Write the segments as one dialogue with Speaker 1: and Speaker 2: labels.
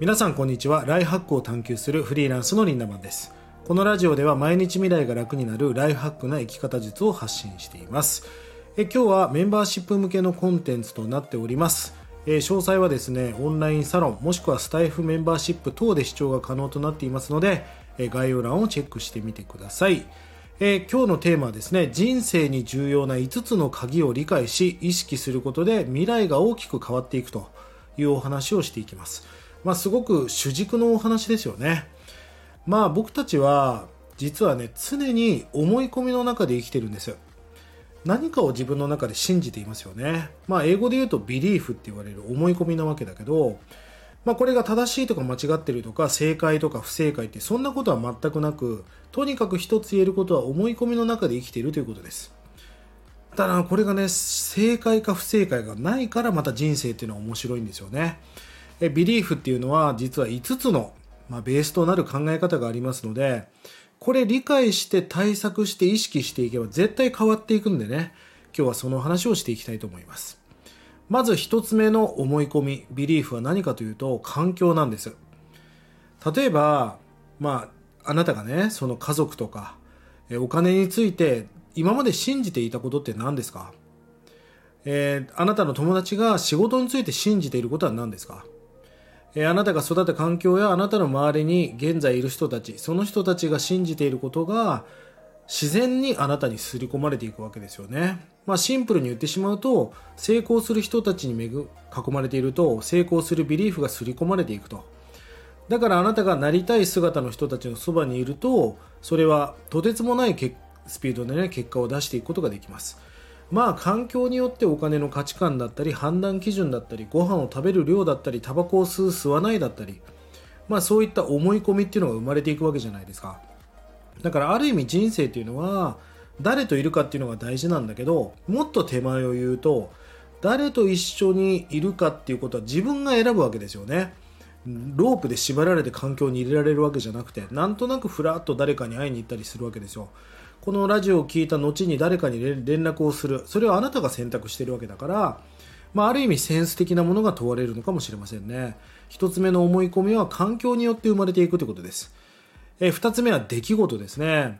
Speaker 1: 皆さんこんにちは。ライフハックを探求するフリーランスのリンダマンです。このラジオでは毎日未来が楽になるライフハックな生き方術を発信しています。え今日はメンバーシップ向けのコンテンツとなっております。え詳細はですねオンラインサロンもしくはスタイフメンバーシップ等で視聴が可能となっていますのでえ概要欄をチェックしてみてください。え今日のテーマはですね人生に重要な5つの鍵を理解し意識することで未来が大きく変わっていくというお話をしていきます。まあ、すごく主軸のお話ですよね。まあ僕たちは実はね常に思い込みの中で生きてるんです何かを自分の中で信じていますよね。まあ英語で言うとビリーフって言われる思い込みなわけだけどまあこれが正しいとか間違ってるとか正解とか不正解ってそんなことは全くなくとにかく一つ言えることは思い込みの中で生きているということです。ただこれがね正解か不正解がないからまた人生っていうのは面白いんですよね。えビリーフっていうのは実は5つの、まあ、ベースとなる考え方がありますのでこれ理解して対策して意識していけば絶対変わっていくんでね今日はその話をしていきたいと思います。まず1つ目の思い込みビリーフは何かというと環境なんです。例えばまああなたがねその家族とかお金について今まで信じていたことって何ですか？えー、あなたの友達が仕事について信じていることは何ですか？えあなたが育った環境やあなたの周りに現在いる人たちその人たちが信じていることが自然にあなたに刷り込まれていくわけですよね。まあ、シンプルに言ってしまうと成功する人たちに囲まれていると成功するビリーフが刷り込まれていくとだからあなたがなりたい姿の人たちのそばにいるとそれはとてつもないスピードでね結果を出していくことができますまあ環境によってお金の価値観だったり判断基準だったりご飯を食べる量だったりタバコを吸う吸わないだったりまあそういった思い込みっていうのが生まれていくわけじゃないですか。だからある意味人生っていうのは誰といるかっていうのが大事なんだけどもっと手前を言うと誰と一緒にいるかっていうことは自分が選ぶわけですよね。ロープで縛られて環境に入れられるわけじゃなくてなんとなくふらっと誰かに会いに行ったりするわけですよ。このラジオを聞いた後に誰かに連絡をする。それはあなたが選択しているわけだから、まあ、ある意味センス的なものが問われるのかもしれませんね。1つ目の思い込みは環境によって生まれていくということです。え2つ目は出来事ですね。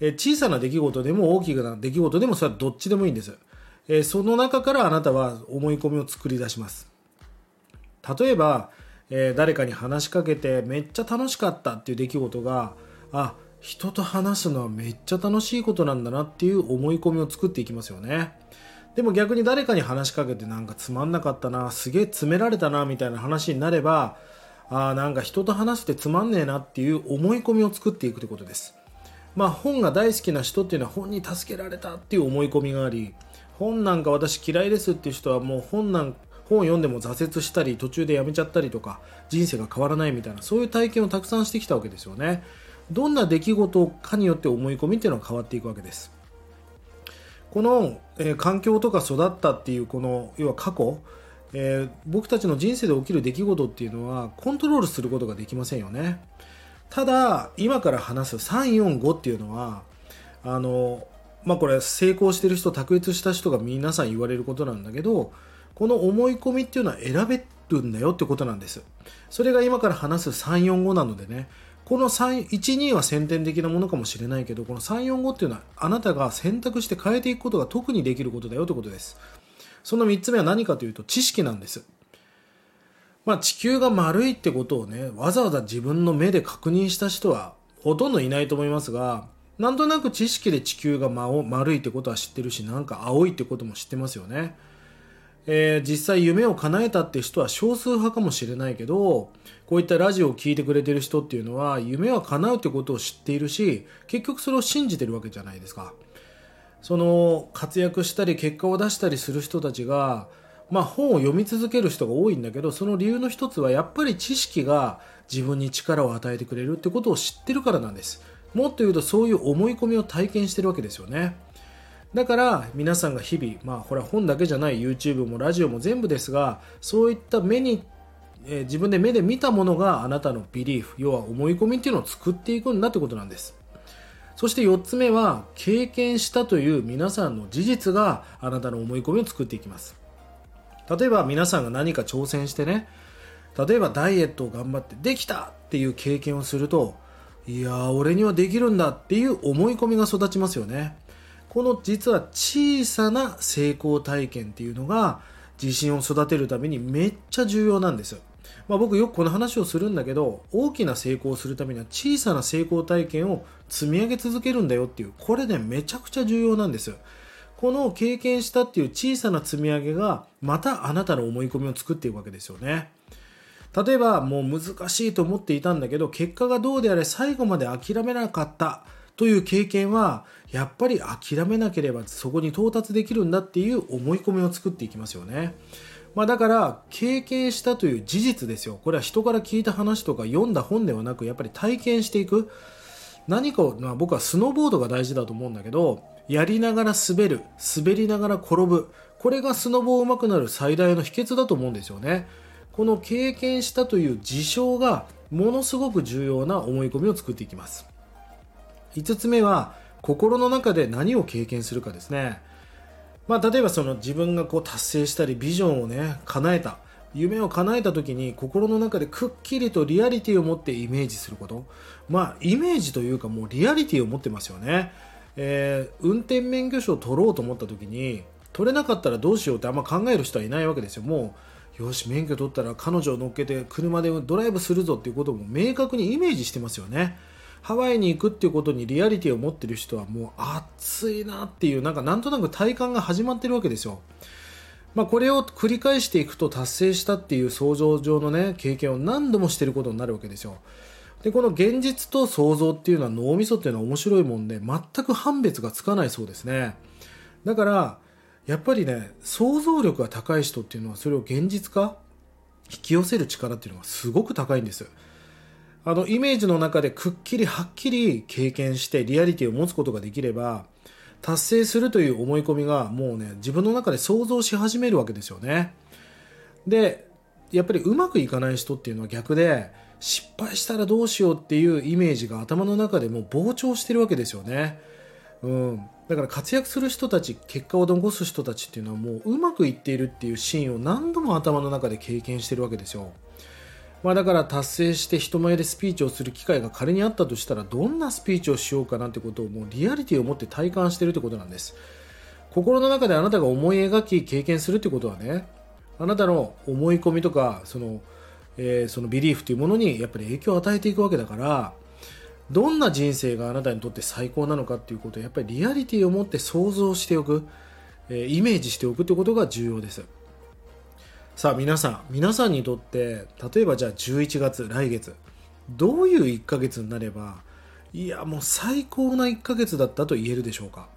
Speaker 1: え小さな出来事でも大きな出来事でもそれはどっちでもいいんです。えその中からあなたは思い込みを作り出します。例えば、え誰かに話しかけてめっちゃ楽しかったっていう出来事があ人と話すのはめっちゃ楽しいことなんだなっていう思い込みを作っていきますよね。でも逆に誰かに話しかけてなんかつまんなかったなすげえ詰められたなみたいな話になればあなんか人と話してつまんねえなっていう思い込みを作っていくということです。まあ本が大好きな人っていうのは本に助けられたっていう思い込みがあり本なんか私嫌いですっていう人はもう本なん本を読んでも挫折したり途中でやめちゃったりとか人生が変わらないみたいなそういう体験をたくさんしてきたわけですよね。どんな出来事かによって思い込みっていうのは変わっていくわけです。この、えー、環境とか育ったっていうこの要は過去、えー、僕たちの人生で起きる出来事っていうのはコントロールすることができませんよね。ただ今から話す345っていうのはあのまあこれ成功してる人卓越した人が皆さん言われることなんだけどこの思い込みっていうのは選べるんだよってことなんです。それが今から話す345なのでねこの12は先天的なものかもしれないけどこの345っていうのはあなたが選択して変えていくことが特にできることだよということです。その3つ目は何かというと知識なんです。まあ、地球が丸いってことをねわざわざ自分の目で確認した人はほとんどいないと思いますがなんとなく知識で地球が丸いってことは知ってるしなんか青いってことも知ってますよね。えー、実際夢を叶えたって人は少数派かもしれないけどこういったラジオを聴いてくれてる人っていうのは夢は叶うってことを知っているし結局それを信じてるわけじゃないですか。その活躍したり結果を出したりする人たちがまあ本を読み続ける人が多いんだけどその理由の一つはやっぱり知識が自分に力を与えてくれるってことを知ってるからなんです。もっと言うとそういう思い込みを体験してるわけですよね。だから皆さんが日々、まあこれは本だけじゃない YouTube もラジオも全部ですが、そういった目に、えー、自分で目で見たものがあなたのビリーフ、要は思い込みっていうのを作っていくんだってことなんです。そして4つ目は、経験したという皆さんの事実があなたの思い込みを作っていきます。例えば皆さんが何か挑戦してね、例えばダイエットを頑張ってできたっていう経験をするといや俺にはできるんだっていう思い込みが育ちますよねこの実は小さな成功体験っていうのが自信を育てるためにめっちゃ重要なんですまあ、僕よくこの話をするんだけど大きな成功をするためには小さな成功体験を積み上げ続けるんだよっていうこれねめちゃくちゃ重要なんですよ。この経験したっていう小さな積み上げがまたあなたの思い込みを作っていくわけですよね。例えばもう難しいと思っていたんだけど結果がどうであれ最後まで諦めなかった。という経験はやっぱり諦めなければそこに到達できるんだっていう思い込みを作っていきますよね。まあ、だから経験したという事実ですよ。これは人から聞いた話とか読んだ本ではなくやっぱり体験していく。何かを、まあ、僕はスノーボードが大事だと思うんだけどやりながら滑る滑りながら転ぶ。これがスノボー上手くなる最大の秘訣だと思うんですよね。この経験したという事象がものすごく重要な思い込みを作っていきます。5つ目は心の中で何を経験するかですね。まあ、例えばその自分がこう達成したりビジョンをね叶えた。夢を叶えた時に心の中でくっきりとリアリティを持ってイメージすること。まあイメージというかもうリアリティを持ってますよね、えー、運転免許証を取ろうと思った時に取れなかったらどうしようってあんま考える人はいないわけですよ。もうよし免許取ったら彼女を乗っけて車でドライブするぞっていうことも明確にイメージしてますよね。ハワイに行くっていうことにリアリティを持ってる人はもう熱いなっていうなんかなんとなく体感が始まってるわけですよ。まあ、これを繰り返していくと達成したっていう想像上のね経験を何度もしてることになるわけですよ。でこの現実と想像っていうのは脳みそっていうのは面白いもんで全く判別がつかないそうですね。だからやっぱりね想像力が高い人っていうのはそれを現実化引き寄せる力っていうのがすごく高いんです。あのイメージの中でくっきりはっきり経験してリアリティを持つことができれば達成するという思い込みがもうね自分の中で想像し始めるわけですよね。でやっぱりうまくいかない人っていうのは逆で失敗したらどうしようっていうイメージが頭の中でもう膨張してるわけですよね。うん。だから活躍する人たち結果を残す人たちっていうのはもううまくいっているっていうシーンを何度も頭の中で経験してるわけですよ。まあ、だから達成して人前でスピーチをする機会が仮にあったとしたらどんなスピーチをしようかなってことをもうリアリティを持って体感してるってことなんです。心の中であなたが思い描き経験するってことはねあなたの思い込みとかその,、えー、そのビリーフというものにやっぱり影響を与えていくわけだからどんな人生があなたにとって最高なのかっていうことをやっぱりリアリティを持って想像しておく、えー、イメージしておくということが重要です。さあ皆さん皆さんにとって例えばじゃあ11月来月どういう1ヶ月になればいやもう最高な1ヶ月だったと言えるでしょうか？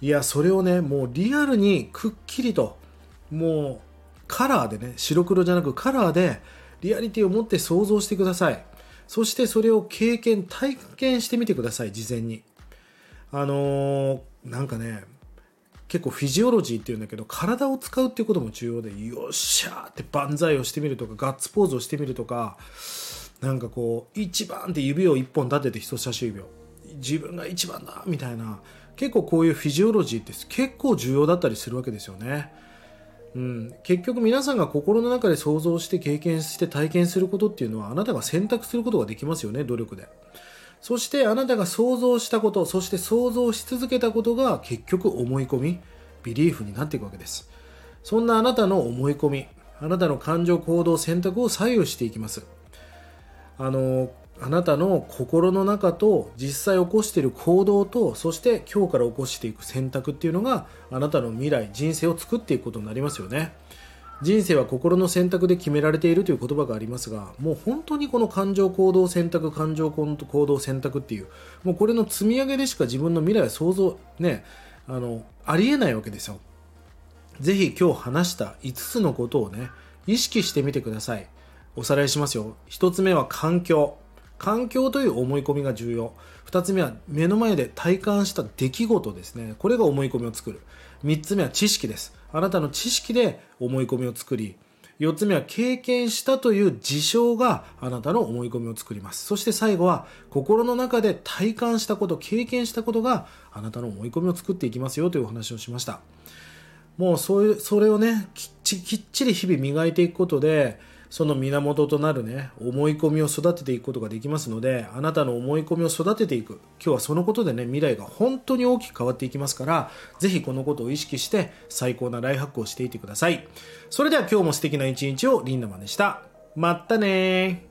Speaker 1: いやそれをねもうリアルにくっきりともうカラーでね白黒じゃなくカラーでリアリティを持って想像してください。そしてそれを経験体験してみてください事前に。あのー、なんかね結構フィジオロジーっていうんだけど体を使うっていうことも重要でよっしゃーって万歳をしてみるとかガッツポーズをしてみるとかなんかこう一番って指を一本立てて人差し指を自分が一番だみたいな結構こういうフィジオロジーって結構重要だったりするわけですよね。うん、結局皆さんが心の中で想像して経験して体験することっていうのはあなたが選択することができますよね努力で。そしてあなたが想像したこと、そして想像し続けたことが結局思い込み、ビリーフになっていくわけです。そんなあなたの思い込み、あなたの感情、行動、選択を左右していきます。あの、あなたの心の中と実際起こしている行動と、そして今日から起こしていく選択っていうのがあなたの未来、人生を作っていくことになりますよね。人生は心の選択で決められているという言葉がありますがもう本当にこの感情行動選択感情行動選択っていうもうこれの積み上げでしか自分の未来は想像ねあのありえないわけですよ。ぜひ今日話した5つのことをね意識してみてください。おさらいしますよ。1つ目は環境。環境という思い込みが重要。2つ目は目の前で体感した出来事ですね。これが思い込みを作る。3つ目は知識です。あなたの知識で思い込みを作り4つ目は経験したという事象があなたの思い込みを作ります。そして最後は心の中で体感したこと経験したことがあなたの思い込みを作っていきますよというお話をしました。もうそういうそれをねきっちり日々磨いていくことでその源となるね思い込みを育てていくことができますのであなたの思い込みを育てていく。今日はそのことでね未来が本当に大きく変わっていきますからぜひこのことを意識して最高なライフハックをしていてください。それでは今日も素敵な一日をリンダマンでした。まったね